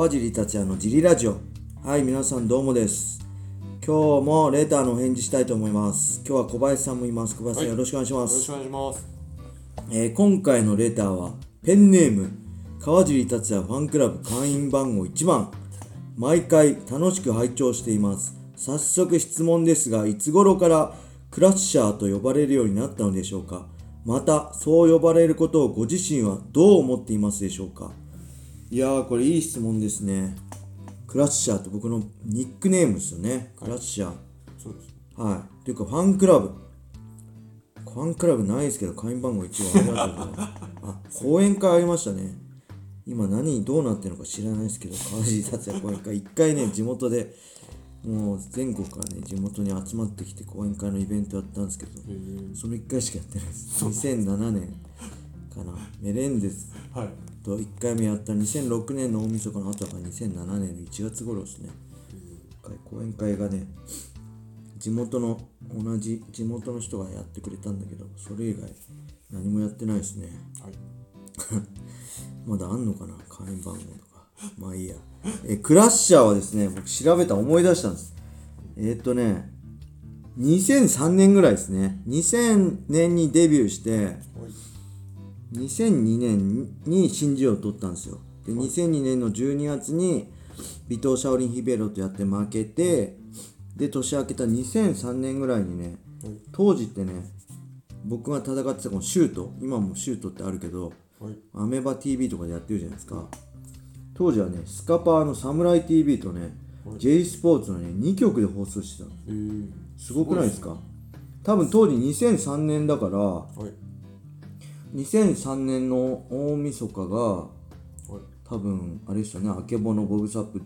川尻達也のジリラジオ。はい皆さんどうもです。今日もレターのお返事したいと思います。今日は小林さんもいます。小林さん、はい。よろしくお願いします。よろしくお願いします。えー今回のレターはペンネーム川尻達也ファンクラブ会員番号1番。毎回楽しく拝聴しています。早速質問ですがいつ頃からクラッシャーと呼ばれるようになったのでしょうか。またそう呼ばれることをご自身はどう思っていますでしょうかいやーこれいい質問ですねクラッシャーって僕のニックネームですよねクラッシャーそうです。はい。というか、ファンクラブ。ファンクラブないですけど、会員番号1番ありがとうございます。あ、講演会ありましたね。今何、どうなってるのか知らないですけど、川尻達也講演会。一回ね、地元で、もう全国からね、地元に集まってきて講演会のイベントやったんですけど、えー、その1回しかやってないです。2007年かな。メレンデスはい。と1回目やった2006年の大晦日の後が2007年の1月頃ですね。講演会がね地元の同じ地元の人がやってくれたんだけどそれ以外何もやってないですねはい。まだあんのかな？会員番号とかまあいいやえクラッシャーはですね僕調べたら思い出したんですえーっとね2003年ぐらいですね2000年にデビューしてはい。2002年に新人を取ったんですよ。で2002年の12月にビトー・シャオリン・ヒベロとやって負けてで年明けた2003年ぐらいにねはい。当時ってね僕が戦ってたこのシュート今もシュートってあるけどはい。アメバ TV とかでやってるじゃないですか。当時はねスカパーのサムライ TV とね J スポーツのね2曲で放送してたの。えー、すごくないですか？多分当時2003年だからはい。2003年の大晦日がはい。多分あれですよねあけぼのボブサップ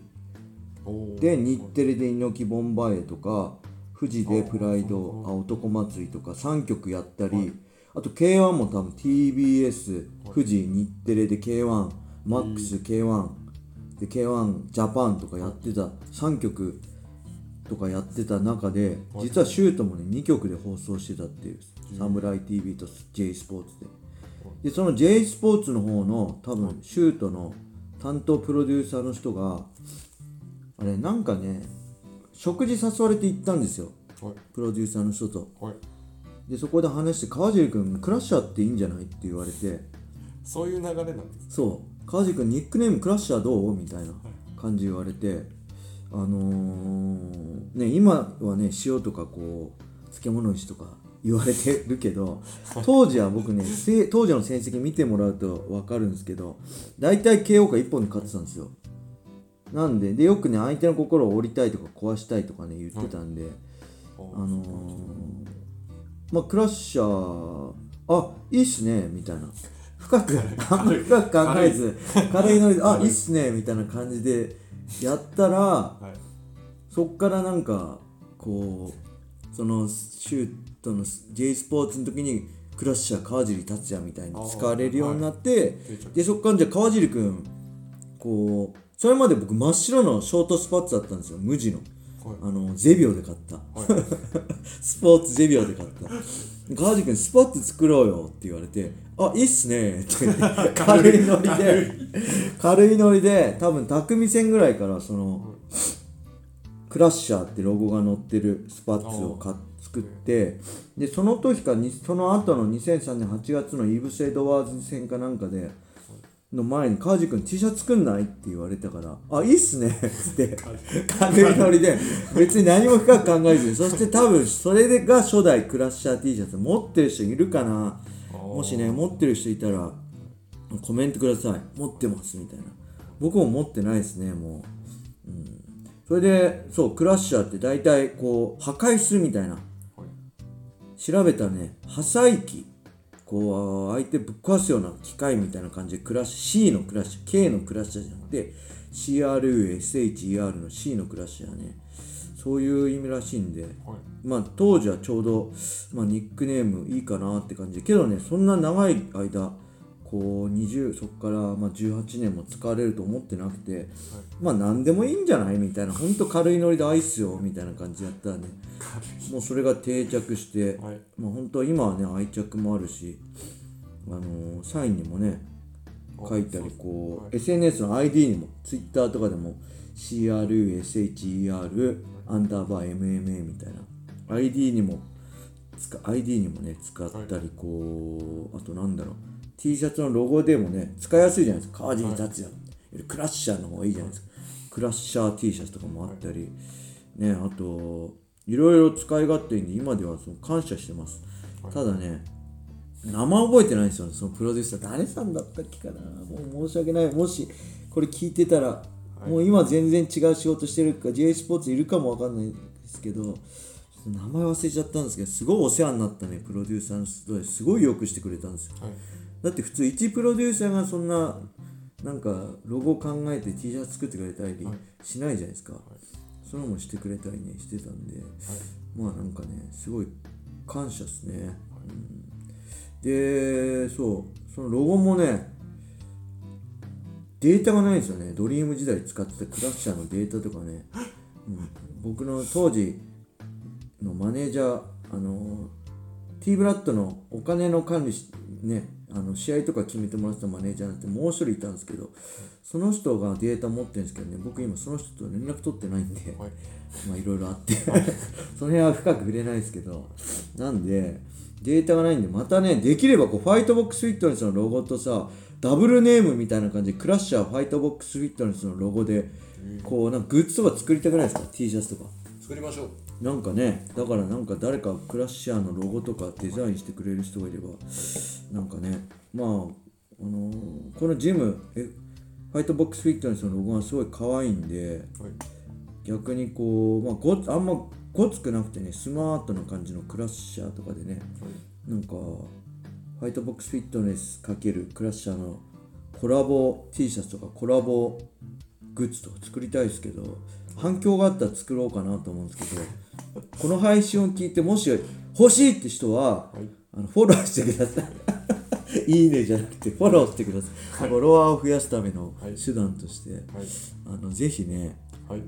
で日テレで猪木ボンバイエとか富士でプライドあ男祭りとか3曲やったりあと K1 も多分 TBS 富士日テレで K1 マックス K1 で K1 ジャパンとかやってた3曲とかやってた中で実はシュートもね2曲で放送してたっていうサムライ TV と J スポーツででその J スポーツの方の多分シュートの担当プロデューサーの人があれなんかね食事誘われて行ったんですよ。はい。プロデューサーの人と。はい。でそこで話して川尻君クラッシャーっていいんじゃないって言われて。そういう流れなんです。そう。川尻君ニックネームクラッシャーどう？みたいな感じ言われて。あのーね今はね塩とかこう漬物石とか言われてるけど当時は僕ねせ当時の成績見てもらうと分かるんですけど大体 KO か1本で勝ってたんですよ。なんででよくね相手の心を折りたいとか壊したいとかね言ってたんで、ああのーまあクラッシャーあいいっすねみたいな。深くあんまり深く考えず軽い。ノリであいいっすねみたいな感じでやったらはい。そっからなんかこうそのシュートの J スポーツの時にクラッシャー川尻達也みたいに使われるようになって、定着でそっからじゃあ川尻君こうそれまで僕真っ白のショートスパッツだったんですよ無地の。はい。あのゼビオで買った、はい。スポーツゼビオで買った川尻君スパッツ作ろうよって言われてあいいっすねって 軽いノリで軽いノリで多分匠線ぐらいからそのクラッシャーってロゴが載ってるスパッツを買っ作ってでその時かにその後の2003年8月のイーブス・エドワーズ戦かなんかでの前に川尻君 T シャツ作んない？って言われたから「あいいっすね」っつって軽いノリで別に何も深く考えずに そして多分それが初代クラッシャー T シャツ持ってる人いるかな？もしね持ってる人いたらコメントください。持ってますみたいな。僕も持ってないですねもう、うん、それでそうクラッシャーって大体こう破壊するみたいな。はい。調べたらね。破砕機。こう相手ぶっ壊すような機械みたいな感じでクラッシャー C のクラッシャー K のクラッシャーじゃなくて CRUSHER の C のクラッシャーね。そういう意味らしいんで。はい。まあ当時はちょうど、まあ、ニックネームいいかなって感じ。でけどねそんな長い間こう20そこからまあ18年も使われると思ってなくて、まあ何でもいいんじゃないみたいなほんと軽いノリでアイスよみたいな感じでやったらねもうそれが定着して、はい。まあ本当は今はね愛着もあるし、あのーサインにもね書いたりこう、はい。SNS の ID にも Twitter とかでも CRUSHER アンダーバー MMA みたいな ID にも使 ID にもね使ったりこう、あとなんだろう T シャツのロゴでもね使いやすいじゃないですか。川尻達也、よりクラッシャーの方がいいじゃないですか。クラッシャー T シャツとかもあったり、ねあといろいろ使い勝手に今ではその感謝してます、ただね名前覚えてないんですよそのプロデューサー。誰さんだったっけかな。もう申し訳ない。もしこれ聞いてたら、もう今全然違う仕事してるか J スポーツいるかもわかんないですけど名前忘れちゃったんですけどすごいお世話になったねプロデューサーの人ですごいよくしてくれたんですよ。はいだって普通一プロデューサーがそんななんかロゴ考えて T シャツ作ってくれたりしないじゃないですか、それもしてくれたりねしてたんで、まあなんかねすごい感謝ですね、うん。でそう。そのロゴもねデータがないんですよね。ドリーム時代使ってたクラッシャーのデータとかね、うん、僕の当時のマネージャーあの T ブラッドのお金の管理しねあの試合とか決めてもらってたマネージャーなんてもう一人いたんですけどその人がデータ持ってるんですけどね僕今その人と連絡取ってないんで、はい。まあいろいろあって その辺は深く触れないですけどなんでデータがないんでまたねできればこうファイトボックスフィットネスのロゴとさダブルネームみたいな感じでクラッシャーファイトボックスフィットネスのロゴでこうなんかグッズとか作りたくないですか？T シャツとか。作りましょうなんかねだからなんか誰かクラッシャーのロゴとかデザインしてくれる人がいればなんかねまああのーこのジムえファイトボックスフィットネスのロゴがすごい可愛いんではい。逆にこう、まあ、ごあんまごつくなくてねスマートな感じのクラッシャーとかでねなんかファイトボックスフィットネス×クラッシャーのコラボ T シャツとかコラボグッズとか作りたいですけど反響があったら作ろうかなと思うんですけどこの配信を聞いてもし欲しいって人は、はい。あのフォローしてください。いいねじゃなくてフォローしてください、フォロワーを増やすためのはい。手段として、はい。あのぜひねはい。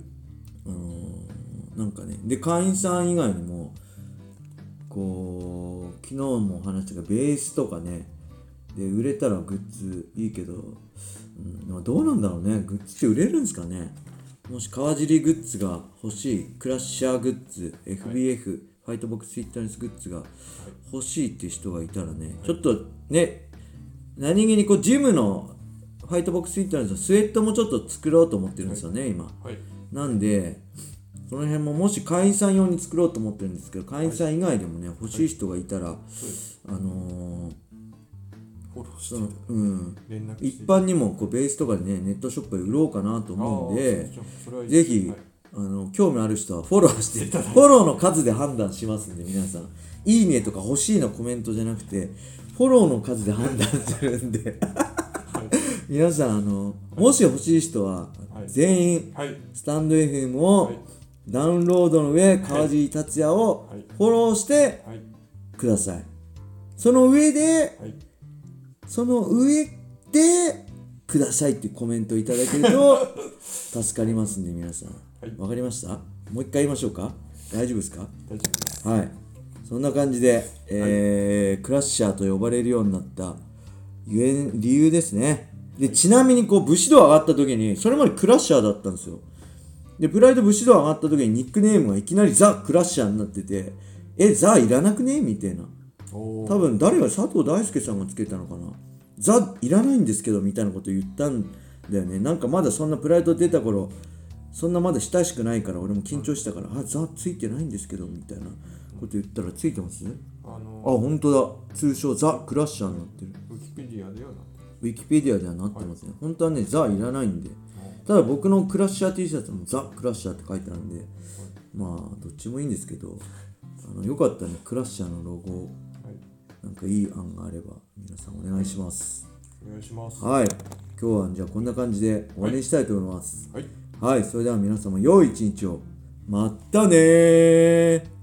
あのーなんかねで会員さん以外にもこう昨日も話したがベースとかねで売れたらグッズいいけど、うん、まあどうなんだろうね。グッズって売れるんですかねもし川尻グッズが欲しいクラッシャーグッズ FBF、ファイトボックスフィットネスグッズが欲しいって人がいたらね、ちょっとね何気にこうジムのファイトボックスフィットネスのスウェットもちょっと作ろうと思ってるんですよね、今。はい。なんで、その辺ももし会員さん用に作ろうと思ってるんですけど、会員さん以外でもね、欲しい人がいたら、あのーしてそのうん、連絡一般にもこうベースとかでね、ネットショップで売ろうかなと思うんで、ぜひ、はい。あの興味ある人はフォローし て、フォローの数で判断しますんで、皆さん。いいねとか欲しいのコメントじゃなくて、フォローの数で判断するんで、皆さん、あの、もし欲しい人は、はい。全員、はい。スタンド FM を、はい。ダウンロードの上、川尻達也をはい。フォローしてはいください。その上で、はいその上で、くださいっていうコメントいただけると 助かりますんで、皆さん。はいわかりました？もう一回言いましょうか？大丈夫ですか？大丈夫ですはい。そんな感じで、えークラッシャーと呼ばれるようになったゆえ理由ですね。で、ちなみにこう、武士道上がった時に、それまでクラッシャーだったんですよ。で、プライド武士道上がった時にニックネームがいきなりザ・クラッシャーになってて、え、ザいらなくね？みたいな。多分誰が佐藤大輔さんがつけたのかな。ザいらないんですけどみたいなこと言ったんだよね。なんかまだそんなプライド出た頃、そんなまだ親しくないから俺も緊張したから、あ、ザついてないんですけどみたいなこと言ったらついてます？ああ、の本当だ。通称ザ・クラッシャーになってる。ウィキペディアではなウィキペディアではなってますね。本当はね、ザいらないんで。ただ僕のクラッシャー T シャツもザ・クラッシャーって書いてあるんで、まあ、どっちもいいんですけど、あのよかったらね、クラッシャーのロゴ、かいい案があれば、皆さんお願いします。お願いしますはい。今日はじゃあこんな感じで終わりにしたいと思います。はいはい、それでは皆様良い一日を。またねー